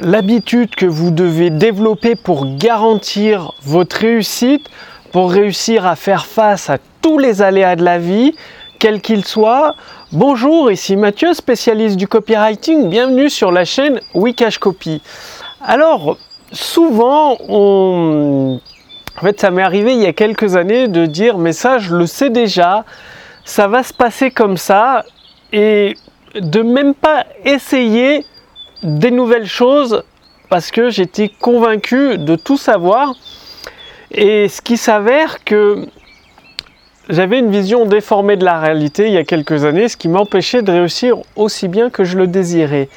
l'habitude que vous devez développer pour garantir votre réussite, pour réussir à faire face à tous les aléas de la vie, quels qu'ils soient. Bonjour, ici Mathieu, spécialiste du copywriting. Bienvenue sur la chaîne Wikash Copy. Alors, souvent, on... en fait, ça m'est arrivé il y a quelques années de dire, mais ça, je le sais déjà, ça va se passer comme ça, et de même pas essayer des nouvelles choses parce que j'étais convaincu de tout savoir. Et ce qui s'avère que j'avais une vision déformée de la réalité il y a quelques années, ce qui m'empêchait de réussir aussi bien que je le désirais.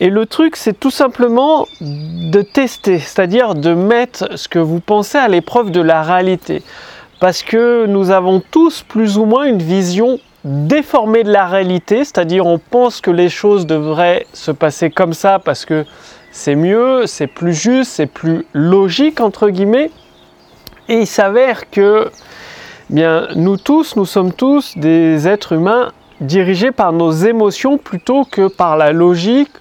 Et le truc, c'est tout simplement de tester, c'est-à-dire de mettre ce que vous pensez à l'épreuve de la réalité. Parce que nous avons tous plus ou moins une vision déformé de la réalité, c'est-à-dire on pense que les choses devraient se passer comme ça parce que c'est mieux, c'est plus juste, c'est plus logique entre guillemets. Et il s'avère que bien nous tous, nous sommes tous des êtres humains dirigés par nos émotions plutôt que par la logique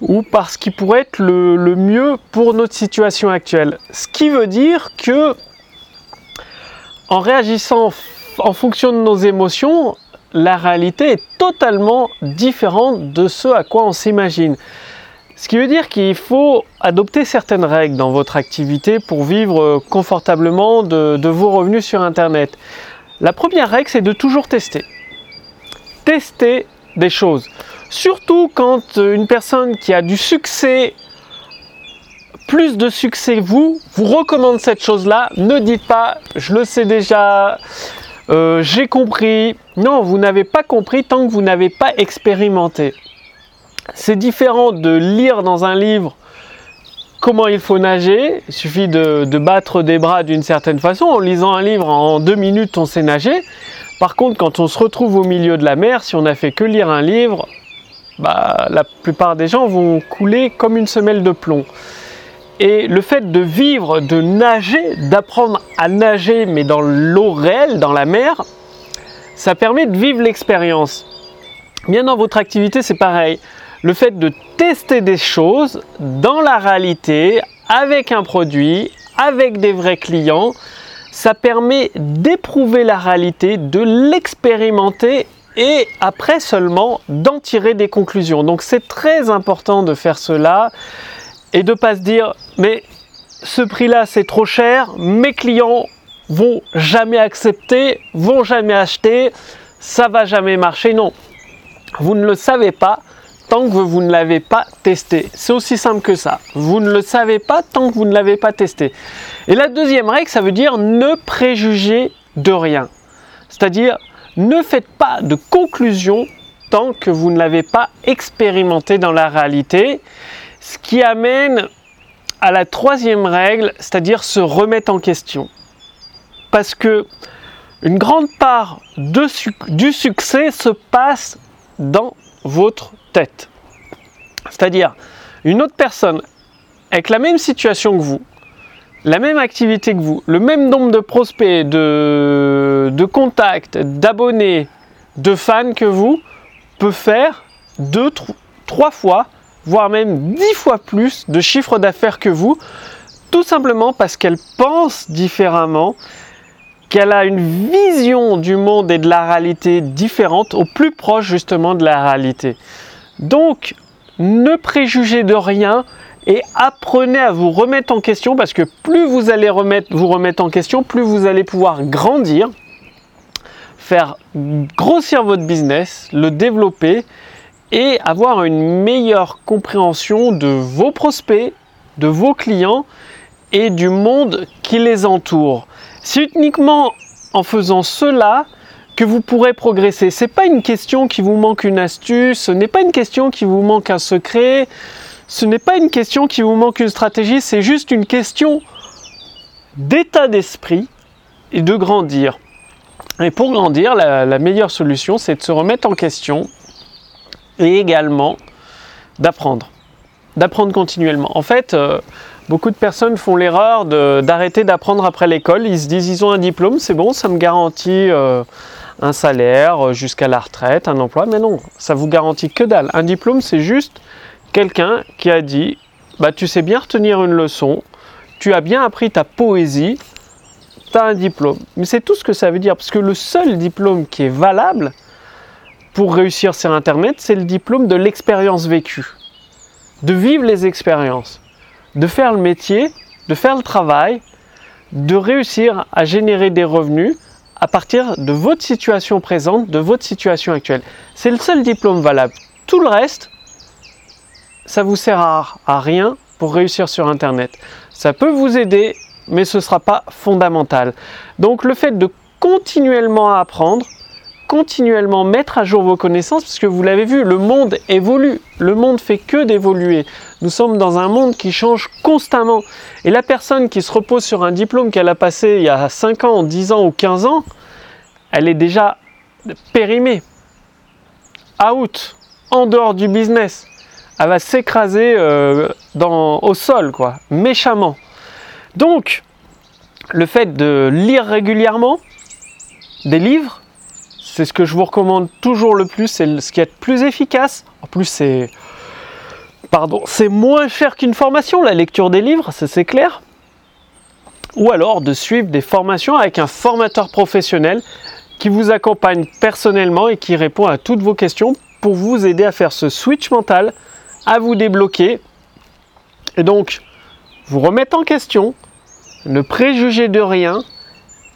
ou par ce qui pourrait être le, le mieux pour notre situation actuelle. Ce qui veut dire que en réagissant en fonction de nos émotions, la réalité est totalement différente de ce à quoi on s'imagine. Ce qui veut dire qu'il faut adopter certaines règles dans votre activité pour vivre confortablement de, vos revenus sur Internet. La première règle, c'est de toujours tester. Tester des choses. Surtout quand une personne qui a du succès, plus de succès que vous, vous recommande cette chose-là, ne dites pas je le sais déjà, euh, j'ai compris. Non, vous n'avez pas compris tant que vous n'avez pas expérimenté. C'est différent de lire dans un livre comment il faut nager. Il suffit de, battre des bras d'une certaine façon. En lisant un livre, en deux minutes, on sait nager. Par contre, quand on se retrouve au milieu de la mer, si on n'a fait que lire un livre, bah, la plupart des gens vont couler comme une semelle de plomb. Et le fait de vivre, de nager, d'apprendre à nager, mais dans l'eau réelle, dans la mer, ça permet de vivre l'expérience. Bien dans votre activité, c'est pareil. Le fait de tester des choses dans la réalité, avec un produit, avec des vrais clients, ça permet d'éprouver la réalité, de l'expérimenter et après seulement d'en tirer des conclusions. Donc c'est très important de faire cela et de pas se dire mais ce prix-là c'est trop cher, mes clients vont jamais accepter, vont jamais acheter, ça va jamais marcher. Non, vous ne le savez pas tant que vous ne l'avez pas testé. C'est aussi simple que ça. Vous ne le savez pas tant que vous ne l'avez pas testé. Et la deuxième règle, ça veut dire ne préjuger de rien. C'est-à-dire ne faites pas de conclusion tant que vous ne l'avez pas expérimenté dans la réalité. Ce qui amène à la troisième règle, c'est-à-dire se remettre en question. Parce que une grande part du succès se passe dans votre tête. C'est-à-dire une autre personne avec la même situation que vous, la même activité que vous, le même nombre de prospects, de, de contacts, d'abonnés, de fans que vous, peut faire deux, trois fois voire même dix fois plus de chiffre d'affaires que vous, tout simplement parce qu'elle pense différemment, qu'elle a une vision du monde et de la réalité différente, au plus proche justement de la réalité. Donc, ne préjugez de rien et apprenez à vous remettre en question parce que plus vous allez remettre, vous remettre en question, plus vous allez pouvoir grandir, faire grossir votre business, le développer et avoir une meilleure compréhension de vos prospects, de vos clients et du monde qui les entoure. C'est uniquement en faisant cela que vous pourrez progresser. Ce n'est pas une question qui vous manque une astuce, ce n'est pas une question qui vous manque un secret, ce n'est pas une question qui vous manque une stratégie, c'est juste une question d'état d'esprit et de grandir. Et pour grandir, la, la meilleure solution, c'est de se remettre en question, et également d'apprendre, d'apprendre continuellement. En fait, euh, beaucoup de personnes font l'erreur d'arrêter d'apprendre après l'école. Ils se disent ils ont un diplôme, c'est bon, ça me garantit euh, un salaire jusqu'à la retraite, un emploi. Mais non, ça vous garantit que dalle. Un diplôme, c'est juste quelqu'un qui a dit bah, Tu sais bien retenir une leçon, tu as bien appris ta poésie, tu as un diplôme. Mais c'est tout ce que ça veut dire, parce que le seul diplôme qui est valable pour réussir sur Internet, c'est le diplôme de l'expérience vécue. De vivre les expériences, de faire le métier, de faire le travail, de réussir à générer des revenus à partir de votre situation présente, de votre situation actuelle. C'est le seul diplôme valable. Tout le reste, ça vous sert à, rien pour réussir sur Internet. Ça peut vous aider, mais ce ne sera pas fondamental. Donc le fait de continuellement apprendre, continuellement mettre à jour vos connaissances, parce que vous l'avez vu, le monde évolue, le monde fait que d'évoluer. Nous sommes dans un monde qui change constamment. Et la personne qui se repose sur un diplôme qu'elle a passé il y a 5 ans, 10 ans ou 15 ans, elle est déjà périmée, out, en dehors du business elle va s'écraser euh, au sol, quoi, méchamment. Donc, le fait de lire régulièrement des livres, c'est ce que je vous recommande toujours le plus, c'est ce qui est le plus efficace. En plus, c'est moins cher qu'une formation, la lecture des livres, c'est clair. Ou alors de suivre des formations avec un formateur professionnel qui vous accompagne personnellement et qui répond à toutes vos questions pour vous aider à faire ce switch mental à vous débloquer. Et donc, vous remettre en question, ne préjuger de rien,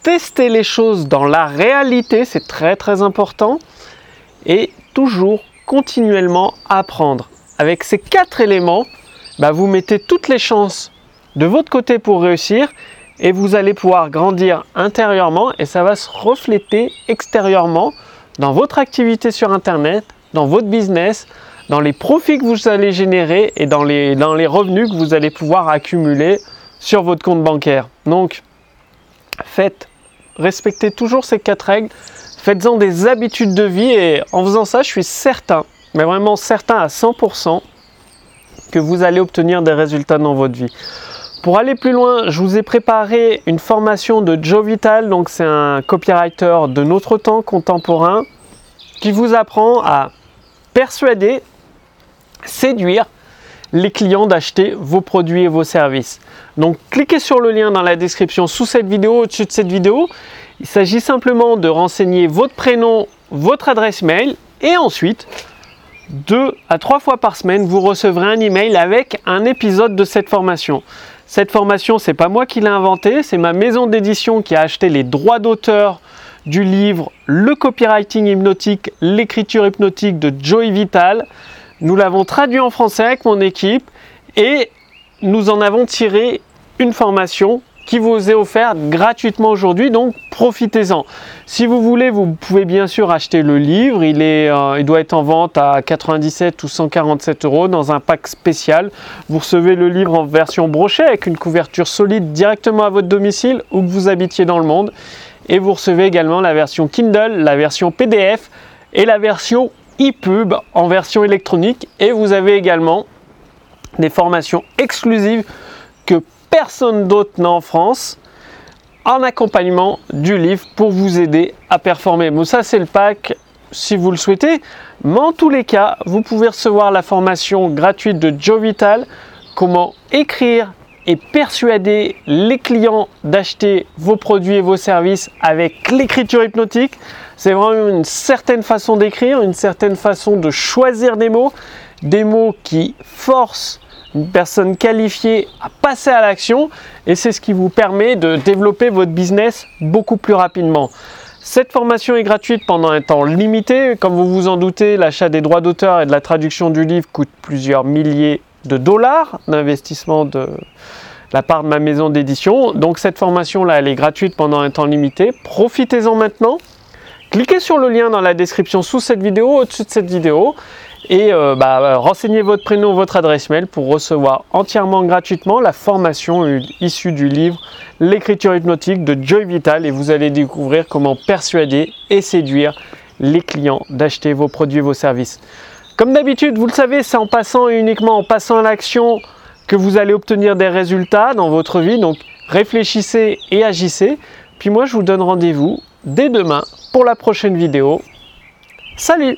tester les choses dans la réalité, c'est très très important, et toujours continuellement apprendre. Avec ces quatre éléments, bah, vous mettez toutes les chances de votre côté pour réussir et vous allez pouvoir grandir intérieurement et ça va se refléter extérieurement dans votre activité sur Internet, dans votre business, dans les profits que vous allez générer et dans les, dans les revenus que vous allez pouvoir accumuler sur votre compte bancaire. Donc, faites, respectez toujours ces quatre règles, faites-en des habitudes de vie et en faisant ça, je suis certain, mais vraiment certain à 100% que vous allez obtenir des résultats dans votre vie. Pour aller plus loin, je vous ai préparé une formation de Joe Vital, donc c'est un copywriter de notre temps contemporain qui vous apprend à persuader séduire les clients d'acheter vos produits et vos services. Donc cliquez sur le lien dans la description sous cette vidéo, au-dessus de cette vidéo. Il s'agit simplement de renseigner votre prénom, votre adresse mail et ensuite deux à trois fois par semaine, vous recevrez un email avec un épisode de cette formation. Cette formation, c'est pas moi qui l'ai inventée, c'est ma maison d'édition qui a acheté les droits d'auteur du livre Le copywriting hypnotique, l'écriture hypnotique de Joey Vital. Nous l'avons traduit en français avec mon équipe et nous en avons tiré une formation qui vous est offerte gratuitement aujourd'hui, donc profitez-en. Si vous voulez, vous pouvez bien sûr acheter le livre, il, euh, doit être en vente à 97 ou 147 euros dans un pack spécial. Vous recevez le livre en version brochée avec une couverture solide directement à votre domicile où que vous habitiez dans le monde. Et vous recevez également la version Kindle, la version PDF et la version e-pub en version électronique et vous avez également des formations exclusives que personne d'autre n'a en France en accompagnement du livre pour vous aider à performer. Bon, ça c'est le pack si vous le souhaitez, mais en tous les cas, vous pouvez recevoir la formation gratuite de Joe Vital, comment écrire et persuader les clients d'acheter vos produits et vos services avec l'écriture hypnotique. C'est vraiment une certaine façon d'écrire, une certaine façon de choisir des mots, des mots qui forcent une personne qualifiée à passer à l'action et c'est ce qui vous permet de développer votre business beaucoup plus rapidement. Cette formation est gratuite pendant un temps limité. Comme vous vous en doutez, l'achat des droits d'auteur et de la traduction du livre coûte plusieurs milliers de dollars d'investissement de la part de ma maison d'édition. Donc cette formation-là, elle est gratuite pendant un temps limité. Profitez-en maintenant. Cliquez sur le lien dans la description sous cette vidéo, au-dessus de cette vidéo, et euh, bah, renseignez votre prénom, votre adresse mail pour recevoir entièrement gratuitement la formation issue du livre L'écriture hypnotique de Joy Vital et vous allez découvrir comment persuader et séduire les clients d'acheter vos produits et vos services. Comme d'habitude, vous le savez, c'est en passant et uniquement en passant à l'action que vous allez obtenir des résultats dans votre vie. Donc réfléchissez et agissez. Puis moi, je vous donne rendez-vous dès demain pour la prochaine vidéo. Salut